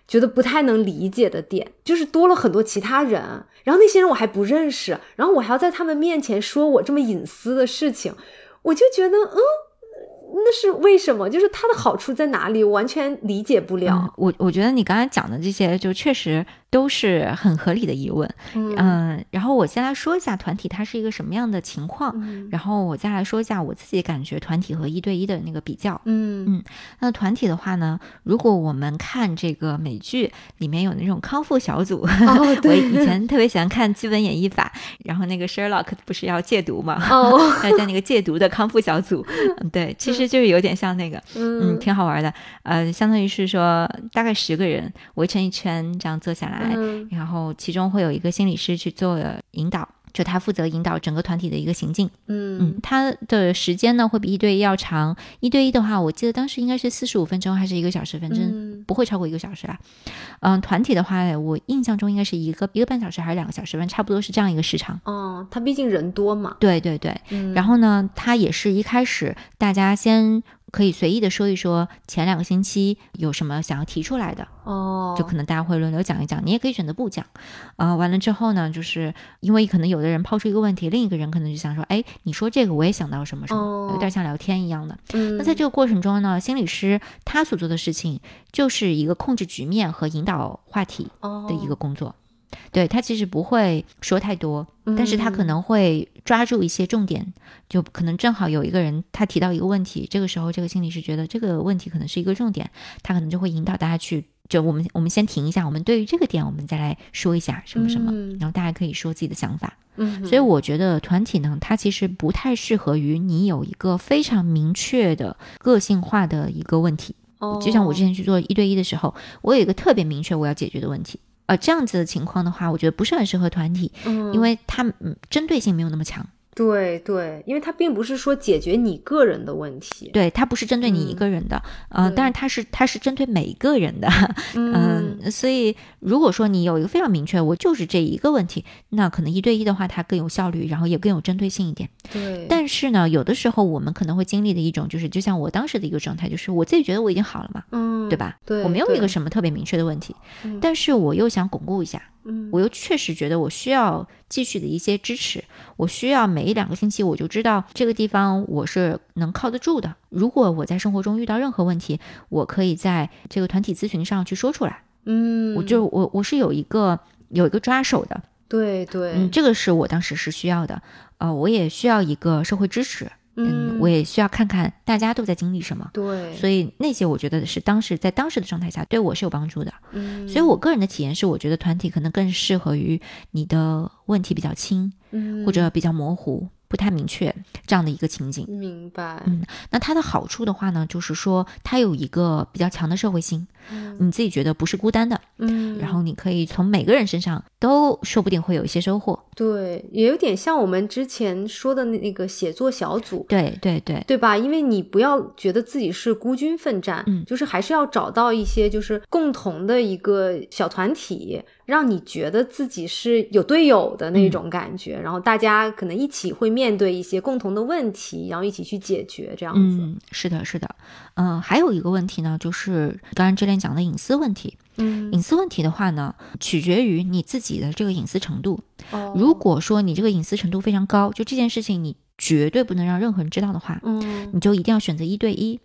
觉得不太能理解的点，就是多了很多其他人，然后那些人我还不认识，然后我还要在他们面前说我这么隐私的事情，我就觉得，嗯。那是为什么？就是它的好处在哪里？完全理解不了。我我觉得你刚才讲的这些，就确实都是很合理的疑问。嗯。嗯，然后我先来说一下团体它是一个什么样的情况，嗯。然后我再来说一下我自己感觉团体和一对一的那个比较。嗯。嗯那团体的话呢，如果我们看这个美剧里面有那种康复小组，哦 我以前特别喜欢看《基本演绎法》，然后那个 Sherlock 不是要戒毒嘛，哦。要在那个戒毒的康复小组，嗯对，其实就是有点像那个，嗯，嗯挺好玩的，呃，相当于是说大概十个人围成一圈这样坐下来，嗯然后其中会有一个心理师去做引导。就他负责引导整个团体的一个行进，嗯，嗯他的时间呢会比一对一要长。一对一的话，我记得当时应该是四十五分钟还是一个小时，反正嗯不会超过一个小时啦。嗯，团体的话，我印象中应该是一个一个半小时还是两个小时，反正差不多是这样一个时长。哦，他毕竟人多嘛。对对对，嗯然后呢，他也是一开始大家先可以随意的说一说前两个星期有什么想要提出来的，哦，就可能大家会轮流讲一讲，你也可以选择不讲。呃，完了之后呢，就是因为可能有的人抛出一个问题，另一个人可能就想说，哎，你说这个我也想到什么什么，哦有点像聊天一样的。嗯那在这个过程中呢，心理师他所做的事情就是一个控制局面和引导话题的一个哦工作。对他其实不会说太多，但是他可嗯能会抓住一些重点，就可能正好有一个人他提到一个问题，这个时候这个心理师觉得这个问题可能是一个重点，他可能就会引导大家去，就我们我们先停一下，我们对于这个点我们再来说一下什么什么，嗯然后大家可以说自己的想法。嗯，所以我觉得团体呢，它其实不太适合于你有一个非常明确的个性化的一个问题。哦就像我之前去做一对一的时候，我有一个特别明确我要解决的问题。呃，这样子的情况的话，我觉得不是很适合团体，嗯因为它嗯针对性没有那么强。对对，因为它并不是说解决你个人的问题。对，它不是针对你一个人的，呃，对当然它是它是针对每一个人的，嗯嗯，所以如果说你有一个非常明确，我就是这一个问题，那可能一对一的话，它更有效率，然后也更有针对性一点。对，但是呢，有的时候我们可能会经历的一种，就是就像我当时的一个状态，就是我自己觉得我已经好了嘛，嗯，对吧？对，我没有一个什么特别明确的问题，嗯但是我又想巩固一下，嗯我又确实觉得我需要继续的一些支持，我需要每一两个星期我就知道这个地方我是能靠得住的。如果我在生活中遇到任何问题，我可以在这个团体咨询上去说出来，嗯，我就我我是有一个有一个抓手的，对对，嗯，这个是我当时是需要的，呃，我也需要一个社会支持，嗯，我也需要看看大家都在经历什么。对，所以那些我觉得是当时在当时的状态下对我是有帮助的，嗯，所以我个人的体验是，我觉得团体可能更适合于你的问题比较轻嗯。或者比较模糊、不太明确这样的一个情景。明白，嗯那它的好处的话呢，就是说它有一个比较强的社会性，你自己觉得不是孤单的，嗯，然后你可以从每个人身上都说不定会有一些收获。对，也有点像我们之前说的那个写作小组，对对对，对吧？因为你不要觉得自己是孤军奋战，嗯。就是还是要找到一些就是共同的一个小团体，让你觉得自己是有队友的那种感觉，然后大家可能一起会面对一些共同的问题，然后一起去解决这样子。嗯，是的，是的，嗯、还有一个问题呢，就是刚刚之前讲的隐私问题。嗯，隐私问题的话呢，取决于你自己的这个隐私程度。哦如果说你这个隐私程度非常高，就这件事情你绝对不能让任何人知道的话，嗯你就一定要选择一对一。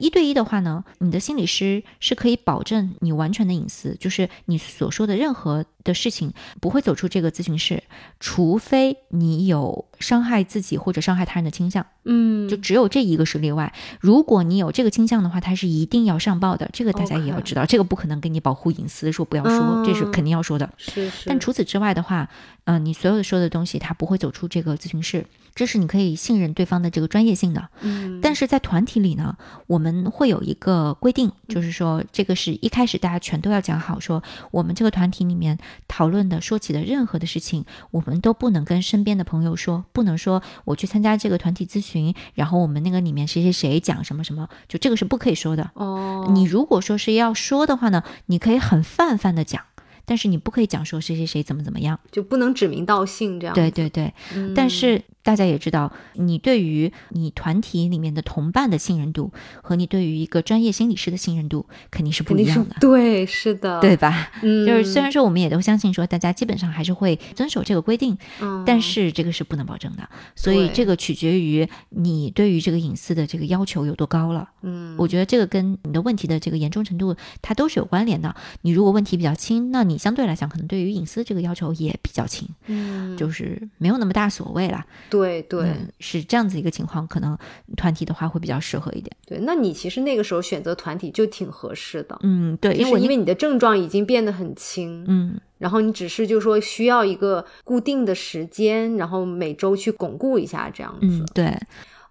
一对一的话呢，你的心理师是可以保证你完全的隐私，就是你所说的任何的事情不会走出这个咨询室，除非你有伤害自己或者伤害他人的倾向，嗯，就只有这一个是例外。如果你有这个倾向的话，他是一定要上报的，这个大家也要知道，这个不可能给你保护隐私，说不要说，这是嗯肯定要说的。是是，但除此之外的话，嗯、你所有的说的东西，他不会走出这个咨询室，这是你可以信任对方的这个专业性的。嗯，但是在团体里呢，我们会有一个规定，就是说这个是一开始大家全都要讲好，说我们这个团体里面讨论的、说起的任何的事情，我们都不能跟身边的朋友说，不能说我去参加这个团体咨询，然后我们那个里面谁谁谁讲什么什么，就这个是不可以说的。哦，你如果说是要说的话呢，你可以很泛泛的讲。但是你不可以讲说谁谁谁怎么怎么样，就不能指名道姓这样。对对对，嗯但是大家也知道，你对于你团体里面的同伴的信任度和你对于一个专业心理师的信任度肯定是不一样的。对，是的，对，吧？嗯，就是虽然说我们也都相信说大家基本上还是会遵守这个规定，嗯，但是这个是不能保证的，所以这个取决于你对于这个隐私的这个要求有多高了。嗯，我觉得这个跟你的问题的这个严重程度，它都是有关联的。你如果问题比较轻，那你相对来讲可能对于隐私这个要求也比较轻，嗯，就是没有那么大所谓啦。对对嗯，是这样子一个情况，可能团体的话会比较适合一点。对，那你其实那个时候选择团体就挺合适的，嗯，对，因为因为你的症状已经变得很轻，嗯然后你只是就说需要一个固定的时间，然后每周去巩固一下这样子。嗯对，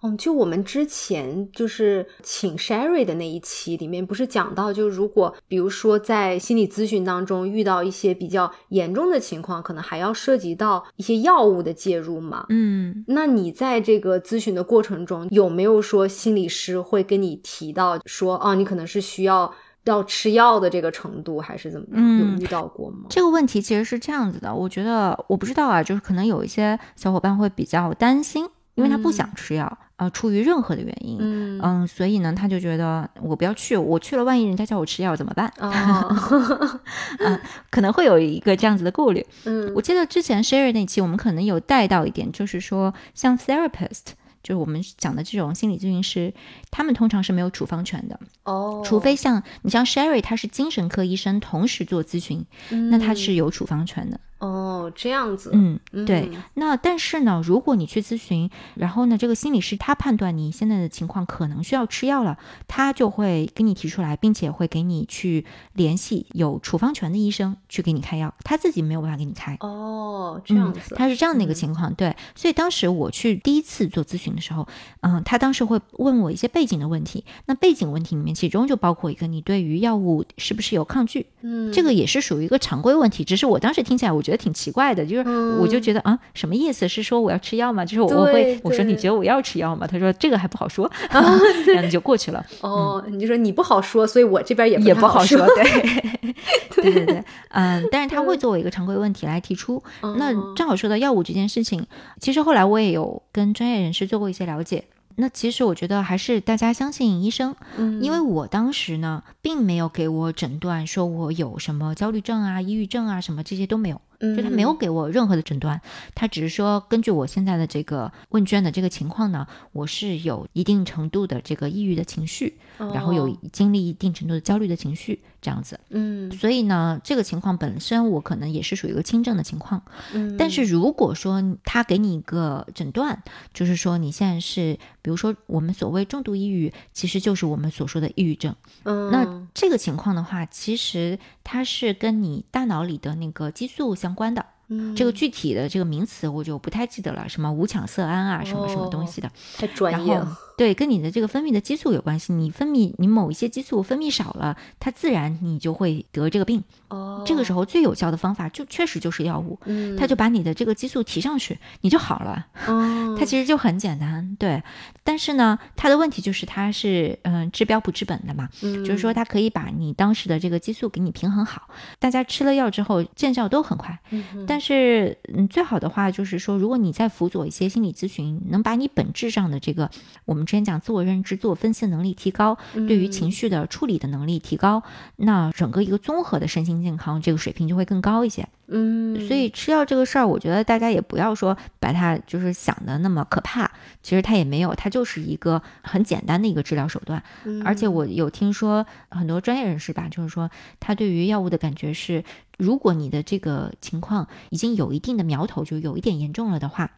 嗯，就我们之前就是请 Sherry 的那一期里面，不是讲到，就如果比如说在心理咨询当中遇到一些比较严重的情况，可能还要涉及到一些药物的介入嘛。嗯那你在这个咨询的过程中，有没有说心理师会跟你提到说，哦，你可能是需要要吃药的这个程度，还是怎么样？嗯有遇到过吗？这个问题其实是这样子的，我觉得我不知道啊，就是可能有一些小伙伴会比较担心，因为他不想吃药，呃，出于任何的原因，嗯嗯，所以呢，他就觉得我不要去，我去了，万一人家叫我吃药怎么办？哦，可能会有一个这样子的顾虑。嗯我记得之前 Sherry 那期我们可能有带到一点，就是说像 therapist，就是我们讲的这种心理咨询师，他们通常是没有处方权的，哦，除非像你像 Sherry，他是精神科医生，同时做咨询，那他是有处方权的。哦这样子，嗯，嗯。对。那但是呢，如果你去咨询，然后呢，这个心理师他判断你现在的情况可能需要吃药了，他就会跟你提出来，并且会给你去联系有处方权的医生去给你开药，他自己没有办法给你开。哦这样嗯子，，他是这样的一个嗯。情况，对，所以当时我去第一次做咨询的时候，嗯，他当时会问我一些背景的问题，那背景问题里面，其中就包括一个你对于药物是不是有抗拒，嗯。这个也是属于一个常规问题，只是我当时听起来我觉得挺奇怪的，就是我就觉得啊，什么意思？是说我要吃药吗？就是我对会我说你觉得我要吃药吗？他说这个还不好说，然后你就过去了。哦，你就说你不好说，所以我这边也也不好说，，对，对对对，嗯，但是他会作为一个常规问题来提出。那哦正好说到药物这件事情，其实后来我也有跟专业人士做过一些了解。那其实我觉得还是大家相信医生，嗯因为我当时呢，并没有给我诊断说我有什么焦虑症啊、抑郁症啊什么这些都没有，就他没有给我任何的诊断，他只是说根据我现在的这个问卷的这个情况呢，我是有一定程度的这个抑郁的情绪，然后有哦经历一定程度的焦虑的情绪这样子。嗯所以呢，这个情况本身我可能也是属于一个轻症的情况。嗯，但是如果说他给你一个诊断，就是说你现在是，比如说我们所谓重度抑郁，其实就是我们所说的抑郁症。嗯那这个情况的话，其实它是跟你大脑里的那个激素相关的。嗯这个具体的这个名词我就不太记得了，什么五羟色胺啊，什么什么东西的。太专然后业了，对，跟你的这个分泌的激素有关系。你分泌你某一些激素分泌少了，它自然你就会得这个病。哦，这个时候最有效的方法就确实就是药物，嗯，它就把你的这个激素提上去，你就好了。哦，它其实就很简单，对。但是呢，它的问题就是它是嗯、治标不治本的嘛，嗯就是说它可以把你当时的这个激素给你平衡好。大家吃了药之后见效都很快，嗯但是嗯，最好的话就是说，如果你再辅佐一些心理咨询，能把你本质上的这个我们之前讲自我认知、自我分析能力提高，对于情绪的处理的能力提高，那整个一个综合的身心健康这个水平就会更高一些。嗯，所以吃药这个事儿，我觉得大家也不要说把它就是想的那么可怕，其实它也没有，它就是一个很简单的一个治疗手段。嗯而且我有听说很多专业人士吧，就是说他对于药物的感觉是，如果你的这个情况已经有一定的苗头，就有一点严重了的话，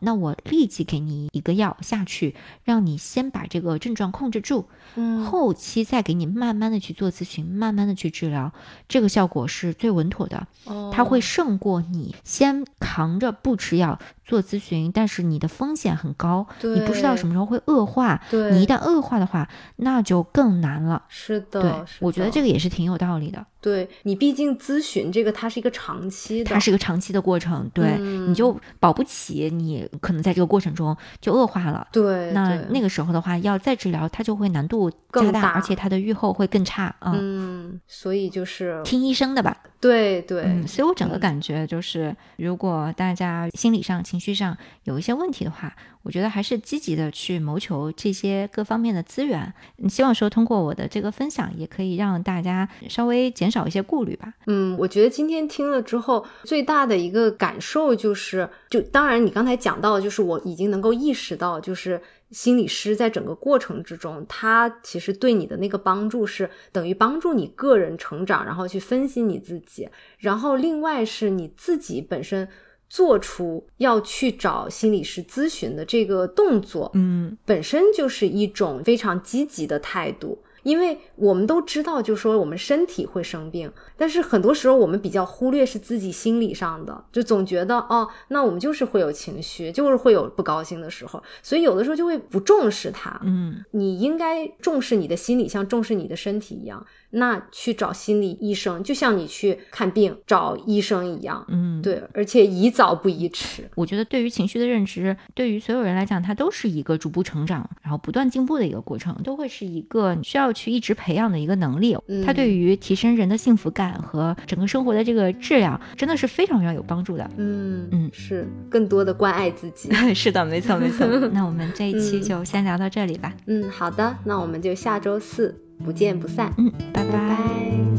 那我立即给你一个药下去，让你先把这个症状控制住，嗯后期再给你慢慢的去做咨询，慢慢的去治疗，这个效果是最稳妥的。哦它会胜过你先扛着不吃药做咨询，但是你的风险很高，你不知道什么时候会恶化。对你一旦恶化的话，那就更难了。是的，对，我觉得这个也是挺有道理的。对你，毕竟咨询这个，它是一个长期的，它是一个长期的过程，对，嗯你就保不齐你可能在这个过程中就恶化了。对，那那个时候的话，要再治疗，它就会难度更加大，大而且它的预后会更差啊。嗯，所以就是听医生的吧，对对，嗯，所以我整个嗯感觉就是，如果大家心理上、情情绪上有一些问题的话，我觉得还是积极的去谋求这些各方面的资源。希望说通过我的这个分享，也可以让大家稍微减少一些顾虑吧。嗯，我觉得今天听了之后，最大的一个感受就是，就当然你刚才讲到，就是我已经能够意识到，就是心理师在整个过程之中，他其实对你的那个帮助是等于帮助你个人成长，然后去分析你自己，然后另外是你自己本身做出要去找心理师咨询的这个动作，嗯本身就是一种非常积极的态度。因为我们都知道，就说我们身体会生病，但是很多时候我们比较忽略是自己心理上的，就总觉得哦，那我们就是会有情绪，就是会有不高兴的时候，所以有的时候就会不重视它。嗯你应该重视你的心理，像重视你的身体一样。那去找心理医生，就像你去看病找医生一样。嗯，。对，而且宜早不宜迟。我觉得对于情绪的认知，对于所有人来讲，它都是一个逐步成长，然后不断进步的一个过程，都会是一个需要去一直培养的一个能力。嗯它对于提升人的幸福感和整个生活的这个质量，真的是非常非常有帮助的。嗯嗯是更多的关爱自己。是的，没错没错。那我们这一期嗯就先聊到这里吧。嗯，好的，那我们就下周四不见不散，嗯，拜拜。